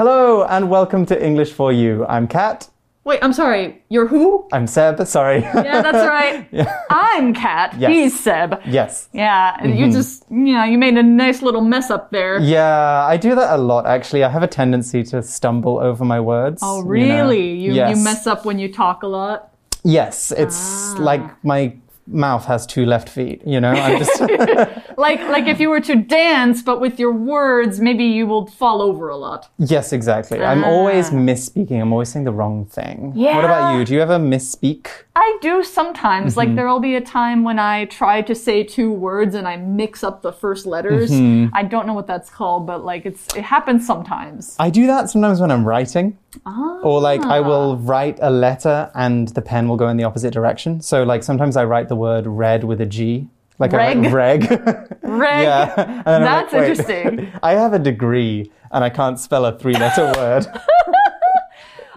Hello and welcome to English for You. I'm Kat. Wait, I'm sorry. You're who? I'm Seb. Sorry. Yeah, that's right. I'm Kat. Yes. He's Seb. yes. Yeah, and you mm-hmm. just, you know, you made a nice little mess up there. Yeah, I do that a lot actually. I have a tendency to stumble over my words. Oh, you know. really? You, yes. you mess up when you talk a lot? Yes, it's ah. like my mouth has two left feet, you know? I'm just Like, like if you were to dance, but with your words, maybe you will fall over a lot. Yes, exactly. I'm always misspeaking. I'm always saying the wrong thing. Yeah. What about you? Do you ever misspeak? I do sometimes. Mm-hmm. Like there will be a time when I try to say two words and I mix up the first letters. Mm-hmm. I don't know what that's called, but like it's it happens sometimes. I do that sometimes when I'm writing. Ah. Or like I will Ah. write a letter and the pen will go in the opposite direction. So like sometimes I write the word red with a G. Like I write reg. Reg. yeah. That's like, interesting. I have a degree and I can't spell a three letter word.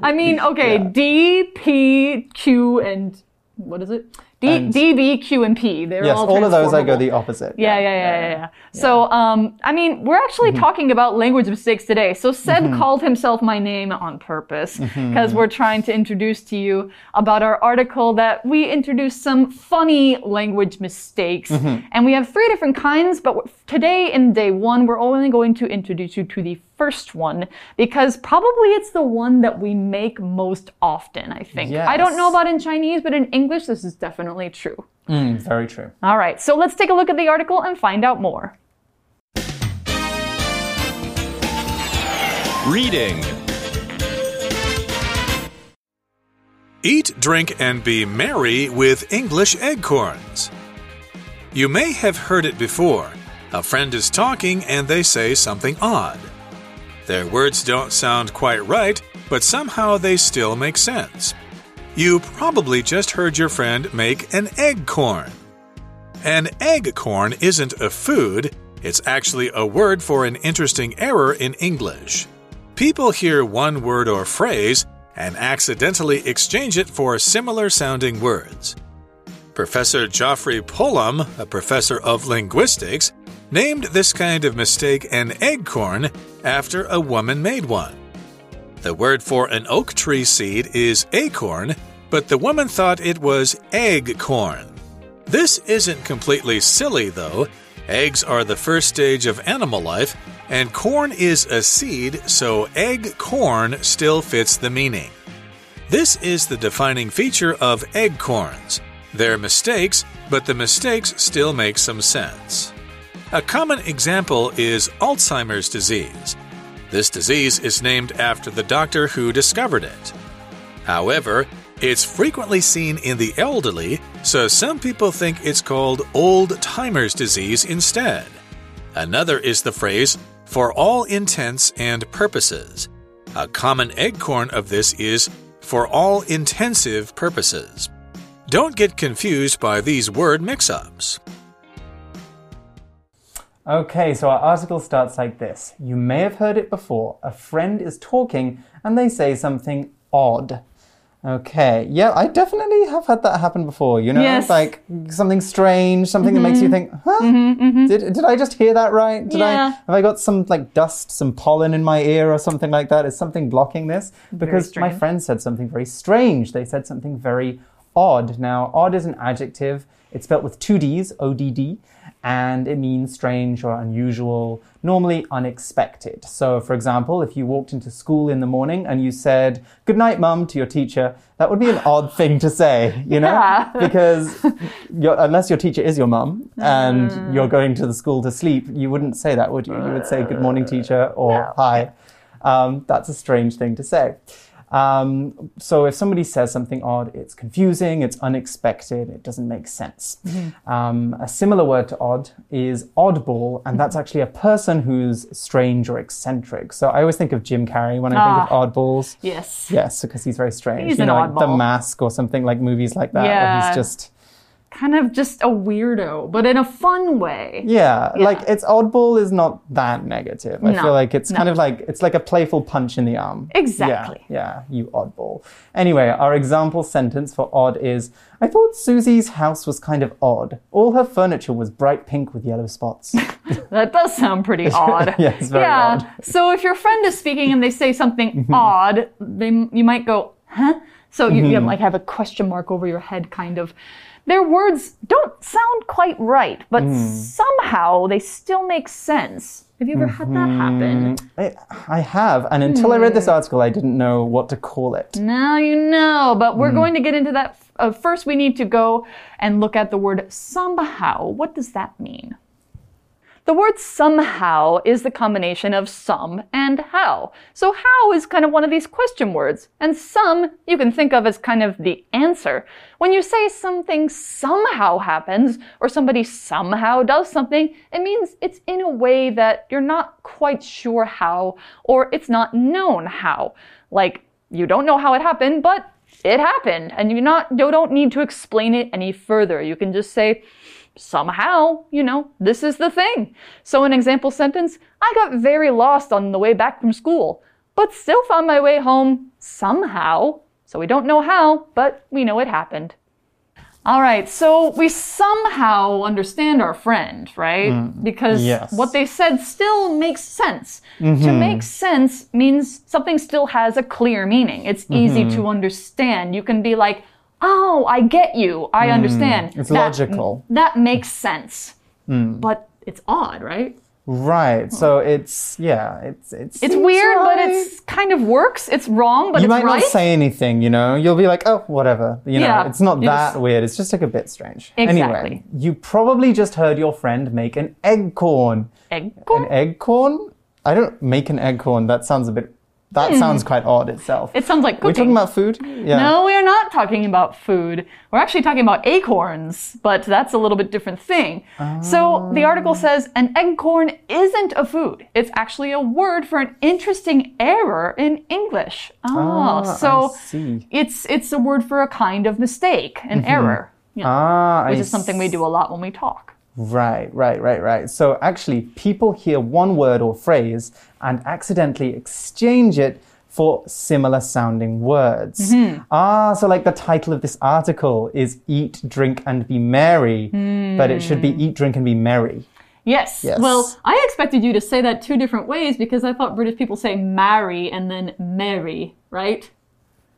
I mean, okay, D, P, Q, and what is it? D, And- D, B, Q, and P. They're yes, all all of those I go the opposite. Yeah, yeah, yeah, yeah, yeah. So, um, I mean, we're actually Mm-hmm. talking about language mistakes today. So, Seb called himself my name on purpose because Mm-hmm. we're trying to introduce to you about our article that we introduced some funny language mistakes. Mm-hmm. And we have three different kinds, but today in day one, we're only going to introduce you to the first one because probably it's the one that we make most often, I think. I don't know about in Chinese, but in English, this is definitely true. Mm, very true. All right, so let's take a look at the article and find out more. Reading Eat, drink, and be merry with English eggcorns. You may have heard it before. A friend is talking and they say something odd. Their words don't sound quite right, but somehow they still make sense. You probably just heard your friend make an egg corn. An egg corn isn't a food, it's actually a word for an interesting error in English. People hear one word or phrase and accidentally exchange it for similar sounding words. Professor Geoffrey Pullum, a professor of linguistics, named this kind of mistake an eggcorn after a woman made one. The word for an oak tree seed is acorn, but the woman thought it was egg corn. This isn't completely silly, though. Eggs are the first stage of animal life, and corn is a seed, so egg corn still fits the meaning. This is the defining feature of egg corns. They're mistakes, but the mistakes still make some sense. A common example is Alzheimer's disease. This disease is named after the doctor who discovered it. However, it's frequently seen in the elderly, so some people think it's called old timer's disease instead. Another is the phrase, for all intents and purposes. A common eggcorn of this is, for all intensive purposes. Don't get confused by these word mix ups. Okay, so our article starts like this. You may have heard it before. A friend is talking and they say something odd. Okay, yeah, I definitely have had that happen before. You know, Yes. like something strange, something that makes you mm-hmm. think, huh? Mm-hmm, mm-hmm. Did, did I just hear that right? Did I have I got some like dust, some pollen in my ear or something like that? Is something blocking this? Because my friend said something very strange. They said something very odd. Now, odd is an adjective. It's spelled with two D's, O D D, and it means strange or unusual, normally unexpected. So, for example, if you walked into school in the morning and you said, Good night, mum, to your teacher, that would be an odd thing to say, you know? Yeah. Because unless your teacher is your mum and you're going to the school to sleep, you wouldn't say that, would you? You would say, Good morning, teacher, or Hi. Um, that's a strange thing to say. Um, so if somebody says something odd, it's confusing, it's unexpected, it doesn't make sense. Um, a similar word to odd is oddball, and that's actually a person who's strange or eccentric. So I always think of Jim Carrey when I think of oddballs. Yes. Yes, because he's very strange. He's you an know, like The. Mask or something like movies like that, where Yeah. he's just kind of just a weirdo, but in a fun way. Yeah, like it's oddball is not that negative. I No, feel like it's no. kind of like it's like a playful punch in the arm. Exactly. Yeah, yeah, you oddball. Anyway, our example sentence for odd is I thought Susie's house was kind of odd. All her furniture was bright pink with yellow spots. That does sound pretty odd. Yeah, it's very yeah. odd. Mm-hmm. So if your friend is speaking and they say something odd, they you might go, "Huh?" So you, Mm-hmm. you like have a question mark over your head, kind of. Their words don't sound quite right, but Mm. somehow they still make sense. Have you ever had that happen? I, I have, and until I read Hmm. this article, I didn't know what to call it. Now you know, but Hmm. we're going to get into that. Uh, first, we need to go and look at the word somehow. What does that mean? The word somehow is the combination of some and how. So, how is kind of one of these question words, and some you can think of as kind of the answer. When you say something somehow happens, or somebody somehow does something, it means it's in a way that you're not quite sure how, or it's not known how. Like, you don't know how it happened, but it happened, and you're not you don't need to explain it any further. You can just say, somehow, you know, this is the thing. So, an example sentence I got very lost on the way back from school, but still found my way home somehow. So, we don't know how, but we know it happened. All right, so we somehow understand our friend, right? Mm, because yes. what they said still makes sense. To mm-hmm. make sense means something still has a clear meaning. It's easy mm-hmm. to understand. You can be like, oh, I get you. I hmm. understand. It's That- logical. That makes sense. Hmm. But it's odd, right? Right. So it's yeah, it's it's It's weird, but it's kind of works. It's wrong, but you it's might right. not say anything, you know. You'll be like, oh, whatever. You know, Yeah, it's not that weird. It's just like a bit strange. Exactly. Anyway, you probably just heard your friend make an egg corn. Egg An egg corn? I don't make an egg corn. That sounds a bit. That sounds quite odd itself. Hmm. It sounds like cooking. We're talking about food. Yeah. No, we are not talking about food. We're actually talking about eggcorns, but that's a little bit different thing. So the article says an eggcorn isn't a food. It's actually a word for an interesting error in English. Oh, Ah, so it's it's a word for a kind of mistake, an error. you know, Ah, which I is something we do a lot when we talk. Right, right, right, right. So actually, people hear one word or phrase and accidentally exchange it for similar sounding words. Mm-hmm. Ah, so like the title of this article is Eat, Drink, and Be Merry, but it should be Eat, Drink, and Be Merry. Yes. Yes. Well, I expected you to say that two different ways because I thought British people say marry and then marry, right?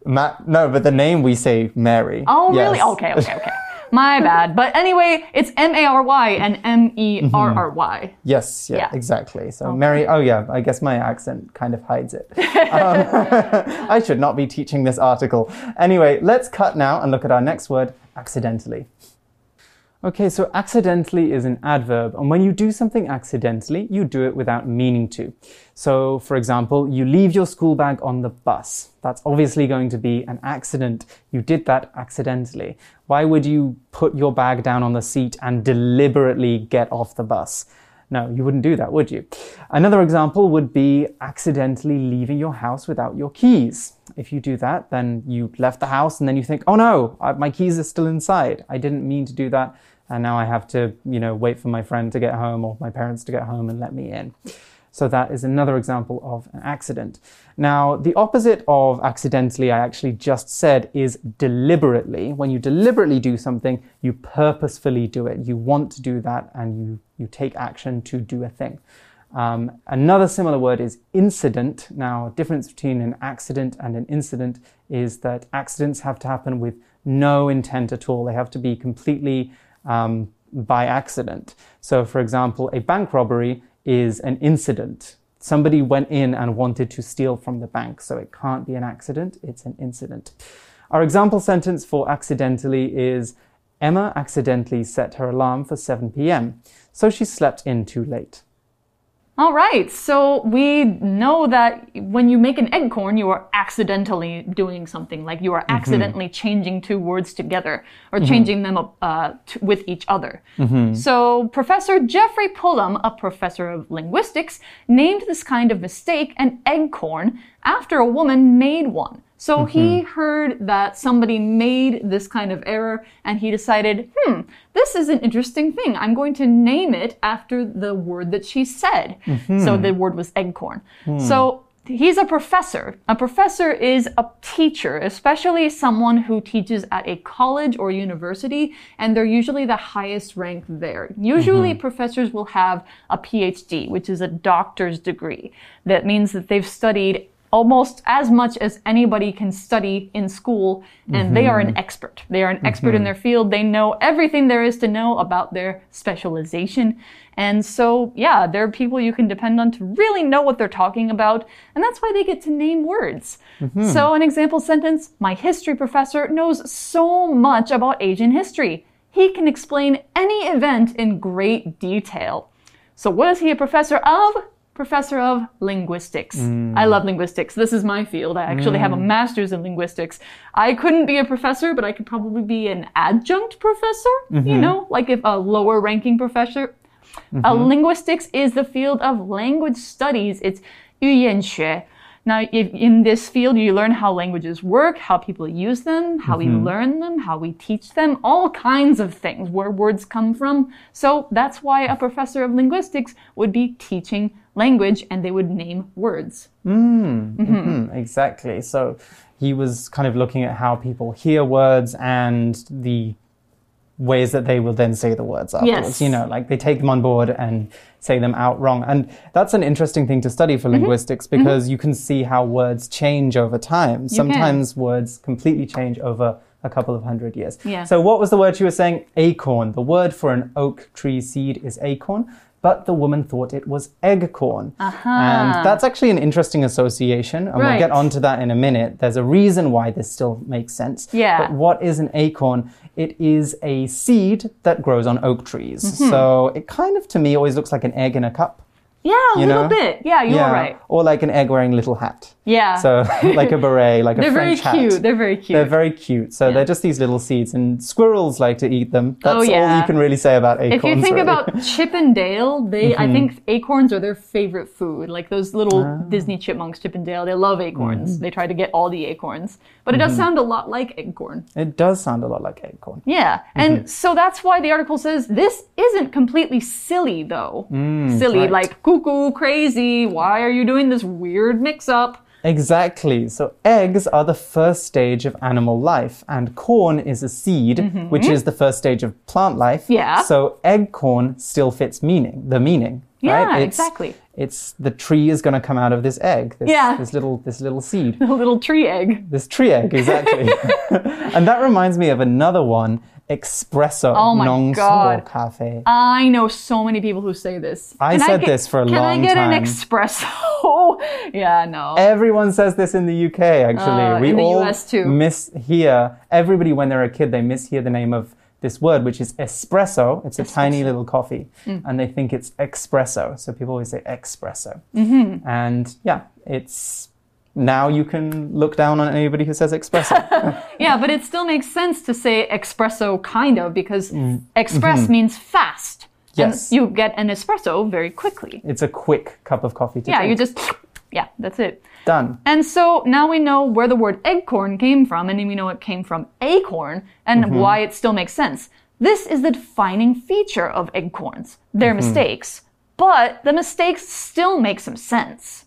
Ma- no, but the name we say Mary. Oh, really? Okay, okay, okay. My bad. But anyway, it's M A R Y and M E R R Y. Yes, yeah, Yeah. exactly. So Mary, oh yeah, I guess my accent kind of hides it. Um, I should not be teaching this article. Anyway, let's cut now and look at our next word, accidentally. Okay, so accidentally is an adverb, and when you do something accidentally, you do it without meaning to. So, for example, you leave your school bag on the bus. That's obviously going to be an accident. You did that accidentally. Why would you put your bag down on the seat and deliberately get off the bus? No, you wouldn't do that, would you? Another example would be accidentally leaving your house without your keys. If you do that, then you left the house and then you think, oh no, my keys are still inside. I didn't mean to do that. And now I have to, you know, wait for my friend to get home or my parents to get home and let me in. So that is another example of an accident. Now, the opposite of accidentally, I actually just said, is deliberately. When you deliberately do something, you purposefully do it. You want to do that and you, you take action to do a thing. Um, another similar word is incident. Now, difference between an accident and an incident is that accidents have to happen with no intent at all. They have to be completely um, by accident. So, for example, a bank robbery is an incident. Somebody went in and wanted to steal from the bank, so it can't be an accident, it's an incident. Our example sentence for accidentally is Emma accidentally set her alarm for 7 p.m., so she slept in too late. All right, so we know that when you make an eggcorn, you are accidentally doing something, like you are mm-hmm. accidentally changing two words together or mm-hmm. changing them uh, t- with each other. Mm-hmm. So, Professor Geoffrey Pullum, a professor of linguistics, named this kind of mistake an eggcorn after a woman made one. So he mm-hmm. heard that somebody made this kind of error and he decided, hmm, this is an interesting thing. I'm going to name it after the word that she said. So mm-hmm. the word was eggcorn. Hmm. So he's a professor. A professor is a teacher, especially someone who teaches at a college or university, and they're usually the highest rank there. Usually, mm-hmm. professors will have a PhD, which is a doctor's degree. That means that they've studied almost as much as anybody can study in school, and they are an mm-hmm. expert. They are an expert in mm-hmm. their field. They know everything there is to know about their specialization. And so, yeah, they're people you can depend on to really know what they're talking about, and that's why they get to name words. Mm-hmm. So, an example sentence My history professor knows so much about Asian history. He can explain any event in great detail. So, what is he a professor of? Professor of linguistics. I love linguistics. This is my field. I actually have a master's in linguistics. I couldn't be a professor, but I could probably be an adjunct professor, you know, like if a lower ranking professor. Uh, linguistics is the field of language studies. It's 语言学. Now, if in this field, you learn how languages work, how people use them, how we learn them, how we teach them, all kinds of things, where words come from. So that's why a professor of linguistics would be teaching language and they would name words. Mm, exactly. So he was kind of looking at how people hear words and the ways that they will then say the words afterwards. Yes. You know, like they take them on board and say them out wrong. And that's an interesting thing to study Mm-hmm. for linguistics because you can see how words change over time. Sometimes words completely change over a couple of hundred years. Yeah. So what was the word you were saying? Acorn. The word for an oak tree seed is acorn. But the woman thought it was eggcorn. And that's actually an interesting association. And we'll get onto that in a minute. There's a reason why this still makes sense. Yeah. But what is an acorn? It is a seed that grows on oak trees. Mm-hmm. So it kind of, to me, always looks like an egg in a cup. Yeah, a You little know? bit. Yeah, you're right. Or like an egg wearing little hat. Yeah. So like a beret, like a French hat. They're very cute. They're very cute. They're very cute. So they're just these little seeds, and squirrels like to eat them. That's oh, all yeah. you can really say about acorns. if you think really. about Chip and Dale, they I mm-hmm. think acorns are their favorite food. Like those little ah. Disney chipmunks, Chip and Dale, they love acorns. Mm-hmm. They try to get all the acorns. But it does mm-hmm. sound a lot like acorn. it does sound a lot like acorn. Yeah. And so that's why the article says this isn't completely silly though. Mm, silly right. like cuckoo crazy. Why are you doing this weird mix up? Exactly. So eggs are the first stage of animal life, and corn is a seed, mm-hmm. which is the first stage of plant life. Yeah. So egg corn still fits meaning, the meaning. Yeah, right? It's- exactly. It's the tree is going to come out of this egg. This, Yeah. This little this little seed. A little tree egg. This tree egg, exactly. and that reminds me of another one, espresso. Oh my nong God. cafe. I know so many people who say this. I Can said get- this for a long time can I get time. an espresso? yeah, no. Everyone says this in the UK, actually. Uh, we in the all US too. mishear, everybody when they're a kid, they mishear the name of this word, which is espresso. It's a tiny little coffee, Mm. and they think it's expresso. So people always say expresso. Mm-hmm. And yeah, it's now you can look down on anybody who says expresso. Yeah, but it still makes sense to say expresso kind of because express means fast. Mm. Mm-hmm. Yes. You get an espresso very quickly. it's a quick cup of coffee to Yeah, drink. you just yeah, that's it. Done. And so now we know where the word eggcorn came from, and we know it came from acorn, and Mm-hmm. why it still makes sense. This is the defining feature of eggcorns. They're Mm-hmm. mistakes, but the mistakes still make some sense.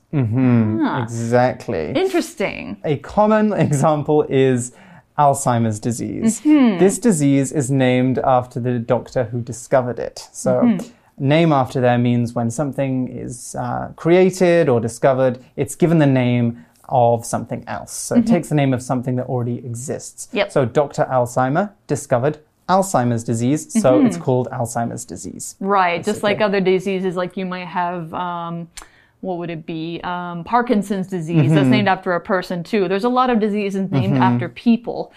Exactly. Interesting. A common example is Alzheimer's disease. Mm-hmm. This disease is named after the doctor who discovered it. So, Mm-hmm. name after there means when something is uh, created or discovered, it's given the name of something else. So, it takes the name of something that already exists. Mm-hmm. Yep. So, Dr. Alzheimer discovered Alzheimer's disease, so Mm-hmm. it's called Alzheimer's disease. Right, just like other diseases, like you might have, um, what would it be? Um, Parkinson's disease, that's named after a person too. There's a lot of diseases named after people.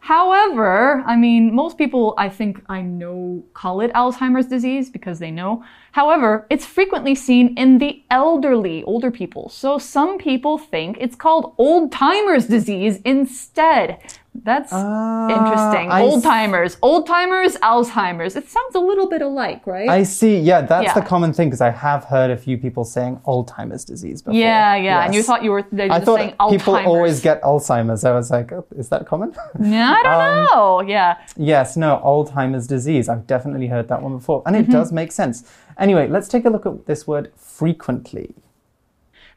However, I mean, most people I think I know call it Alzheimer's disease because they know. However, it's frequently seen in the elderly, older people. So some people think it's called old timers disease instead. That's Ah, interesting. Old timers, old timers, Alzheimer's. It sounds a little bit alike, right? I see. Yeah, that's Yeah. the common thing because I have heard a few people saying Alzheimer's disease before. yeah, yeah. And you thought you were they were I just thought saying people Alzheimer's. always get Alzheimer's. I was like, oh, is that common? Yeah, I don't Um, know. Yeah. yes, no, Alzheimer's disease. I've definitely heard that one before. And it Mm-hmm. does make sense. Anyway, let's take a look at this word frequently.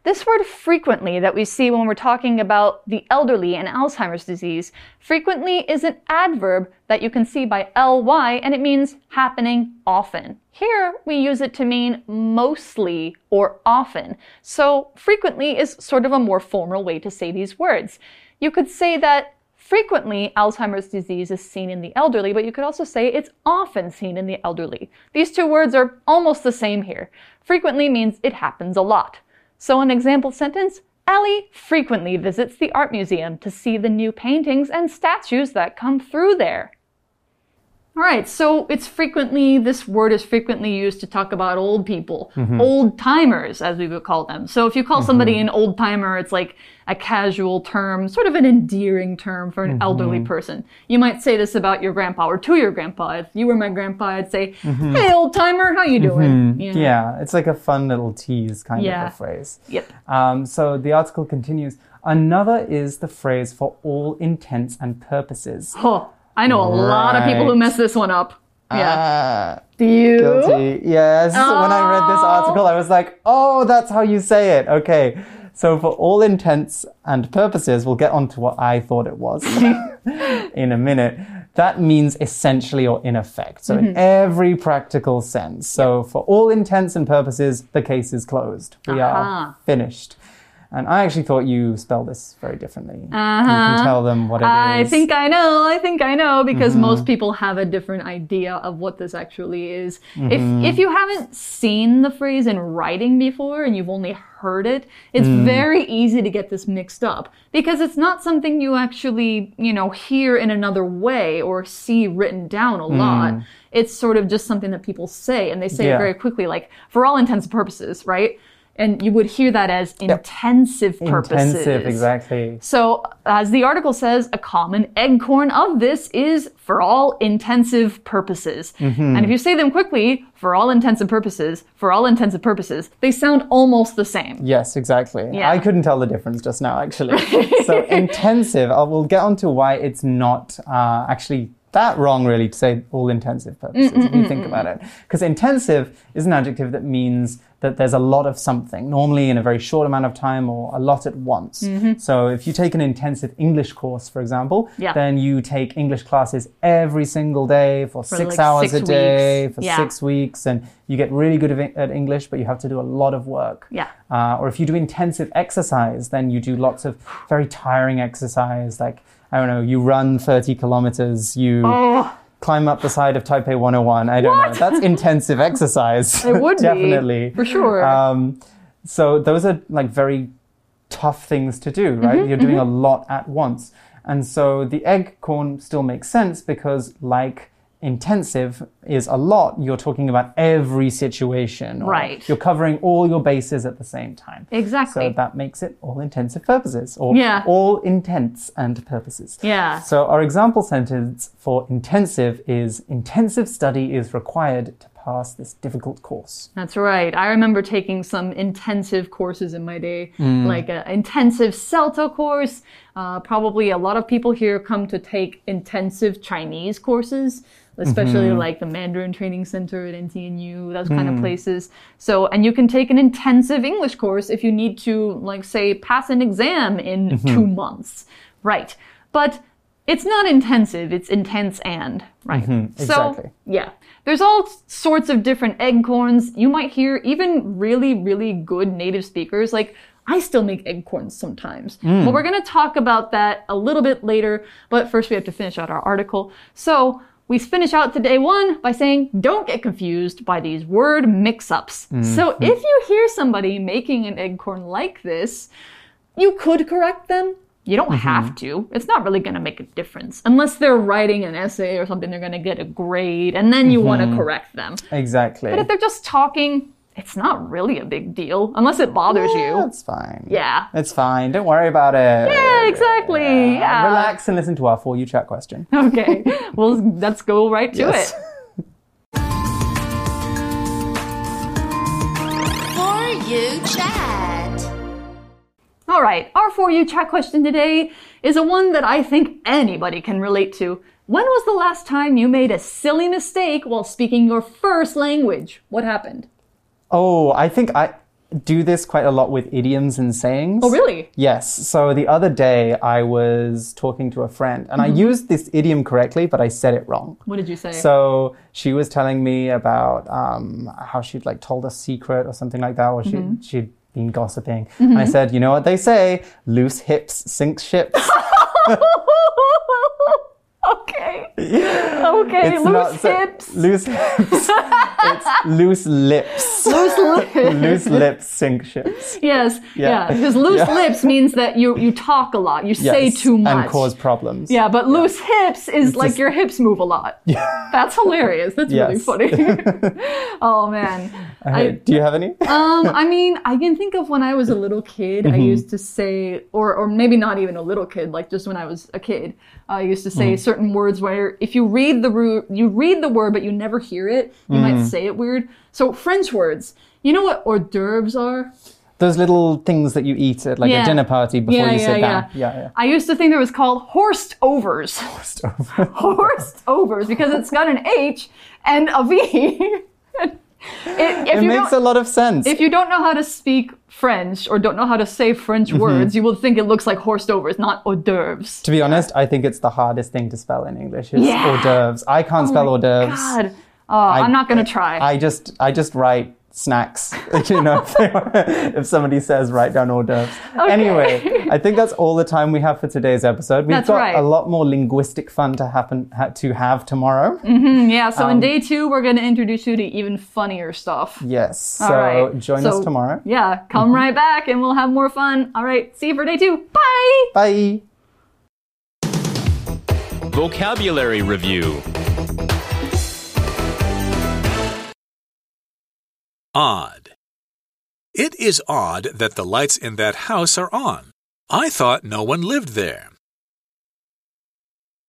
This word frequently that we see when we're talking about the elderly and Alzheimer's disease, frequently is an adverb that you can see by ly and it means happening often. Here we use it to mean mostly or often. So frequently is sort of a more formal way to say these words. You could say that Frequently, Alzheimer's disease is seen in the elderly, but you could also say it's often seen in the elderly. These two words are almost the same here. Frequently means it happens a lot. So, an example sentence Ellie frequently visits the art museum to see the new paintings and statues that come through there. All right, so it's frequently, this word is frequently used to talk about old people, mm-hmm. old timers, as we would call them. So if you call mm-hmm. somebody an old timer, it's like a casual term, sort of an endearing term for an mm-hmm. elderly person. You might say this about your grandpa or to your grandpa. If you were my grandpa, I'd say, hey, old timer, how you doing? You know? Yeah, it's like a fun little tease kind Yeah. of a phrase. Yep. Um, so the article continues. Another is the phrase for all intents and purposes. Oh, I know a lot of people who mess this one up. Yeah. Ah, Do you? guilty. Yes. When I read this Oh. article, I was like, oh, that's how you say it. Okay. So for all intents and purposes, we'll get on to what I thought it was in a minute. That means essentially or in effect. So Mm-hmm. in every practical sense. So for all intents and purposes, the case is closed. We Aha. are finished. And I actually thought you spelled this very differently. You can tell them what it is. Uh-huh. I think I know. I think I know because Mm-hmm. most people have a different idea of what this actually is. Mm-hmm. If if you haven't seen the phrase in writing before and you've only heard it, it's Mm. very easy to get this mixed up because it's not something you actually, you know, hear in another way or see written down a lot. It's sort of just something that people say and they say Mm. Yeah. it very quickly like for all intents and purposes, right? And you would hear that as intensive purposes. Intensive, exactly. So, as the article says, a common eggcorn of this is for all intensive purposes. Mm-hmm. And if you say them quickly, for all intents and purposes, for all intents and purposes, they sound almost the same. Yes, exactly. Yeah. I couldn't tell the difference just now, actually. so intensive, I will get on to why it's not uh, actually that wrong, really, to say all intensive purposes, if you think about it. Because intensive is an adjective that means that there's a lot of something, normally in a very short amount of time or a lot at once. So if you take an intensive English course, for example, Yeah. then you take English classes every single day for, six like hours six a day, weeks. for Yeah. six weeks, and you get really good at at English, but you have to do a lot of work. Yeah. Uh, or if you do intensive exercise, then you do lots of very tiring exercise, like, I don't know, you run 30 kilometers, you Oh, climb up the side of Taipei 101. I don't know. That's intensive exercise. it would Definitely. be. For sure. Um, so those are like very tough things to do, right? You're doing a lot at once. And so the egg corn still makes sense because, like intensive is a lot, you're talking about every situation. or Right. You're covering all your bases at the same time. exactly. So that makes it all intensive purposes or Yeah. all intents and purposes. yeah. So our example sentence for intensive is intensive study is required to pass this difficult course. That's right. I remember taking some intensive courses in my day, Mm. like an intensive CELTA course. Uh, probably a lot of people here come to take intensive Chinese courses, especially Mm-hmm. like the Mandarin Training Center at NTNU, those kind Mm. of places. So, and you can take an intensive English course if you need to, like, say, pass an exam in Mm-hmm. two months. Right. But it's not intensive, it's intense and, right? So, Mm-hmm. exactly. yeah. There's all sorts of different eggcorns. You might hear even really, really good native speakers. Like, I still make eggcorns sometimes. Mm. But we're going to talk about that a little bit later. But first, we have to finish out our article. So, we finish out today one by saying, don't get confused by these word mix ups. So, Mm-hmm. if you hear somebody making an eggcorn like this, you could correct them. You don't have to. It's not really going to make a difference. Unless they're writing an essay or something, they're going to get a grade, and then you want to correct them. Exactly. But if they're just talking, it's not really a big deal unless it bothers you. That's fine. Yeah. It's fine. Don't worry about it. Yeah, exactly. Yeah. Relax and listen to our For You Chat question. Okay. well, let's go right to Yes. it. For you chat. All right. Our For You chat question today is a one that I think anybody can relate to. When was the last time you made a silly mistake while speaking your first language? What happened? Oh, I think I do this quite a lot with idioms and sayings. Oh, really? Yes. So the other day I was talking to a friend and I mm-hmm. used this idiom correctly, but I said it wrong. What did you say? So she was telling me about um, how she'd like told a secret or something like that, or she, mm-hmm. she'd been gossiping. And I said, you know what they say? Loose hips sink ships. okay. Okay. It's loose so- hips. Loose hips. it's loose lips. Loose lips. loose lips sink ships. Yes. Yeah. Yeah. Because loose Yeah. lips means that you you talk a lot. You say too much. And cause problems. Yeah, but loose hips is like just- your hips move a lot. Yeah. That's hilarious. That's really funny. oh man. I, do you have any? um, I mean, I can think of when I was a little kid, Mm-hmm. I used to say, or or maybe not even a little kid, like just when I was a kid, I used to say Mm-hmm. certain words where if you read the ru- you read the word but you never hear it, you Mm. might say it weird. So French words, you know what hors d'oeuvres are? Those little things that you eat at like Yeah. a dinner party before Yeah, you sit down. Yeah, yeah. I used to think it was called horsed overs. horsed overs because it's got an H and a V. It, if It you makes a lot of sense. if you don't know how to speak French or don't know how to say French Mm-hmm. words, you will think it looks like horsed d'oeuvres, not hors d'oeuvres. to be honest, I think it's the hardest thing to spell in English. Is Yeah. hors d'oeuvres. I can't spell hors d'oeuvres. God, oh, I'm not gonna try. I just I just write snacks. you know, if, they- if somebody says write down hors d'oeuvres. Anyway, I think that's all the time we have for today's episode. We've That's got right. a lot more linguistic fun to happen ha, to have tomorrow. yeah, so um, in day two, we're gonna introduce you to even funnier stuff. Yes. So All right. join So, us tomorrow. Mm-hmm. Yeah, come right back and we'll have more fun. All right, see you for day two. Bye. Bye. Vocabulary Review Odd. It is odd that the lights in that house are on. I thought no one lived there.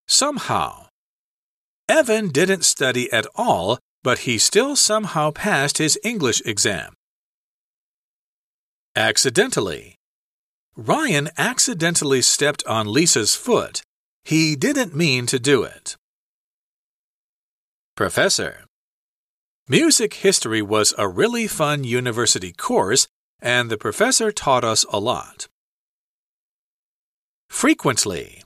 Somehow. Evan didn't study at all, but he still somehow passed his English exam. Accidentally. Ryan accidentally stepped on Lisa's foot. He didn't mean to do it. Professor. Music history was a really fun university course, and the professor taught us a lot. Frequently.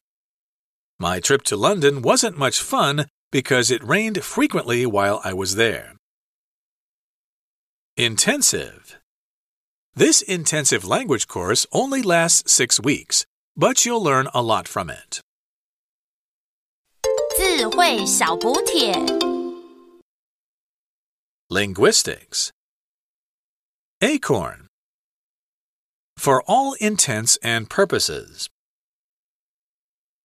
My trip to London wasn't much fun because it rained frequently while I was there. Intensive. This intensive language course only lasts six weeks, but you'll learn a lot from it. Linguistics. Acorn. For all intents and purposes,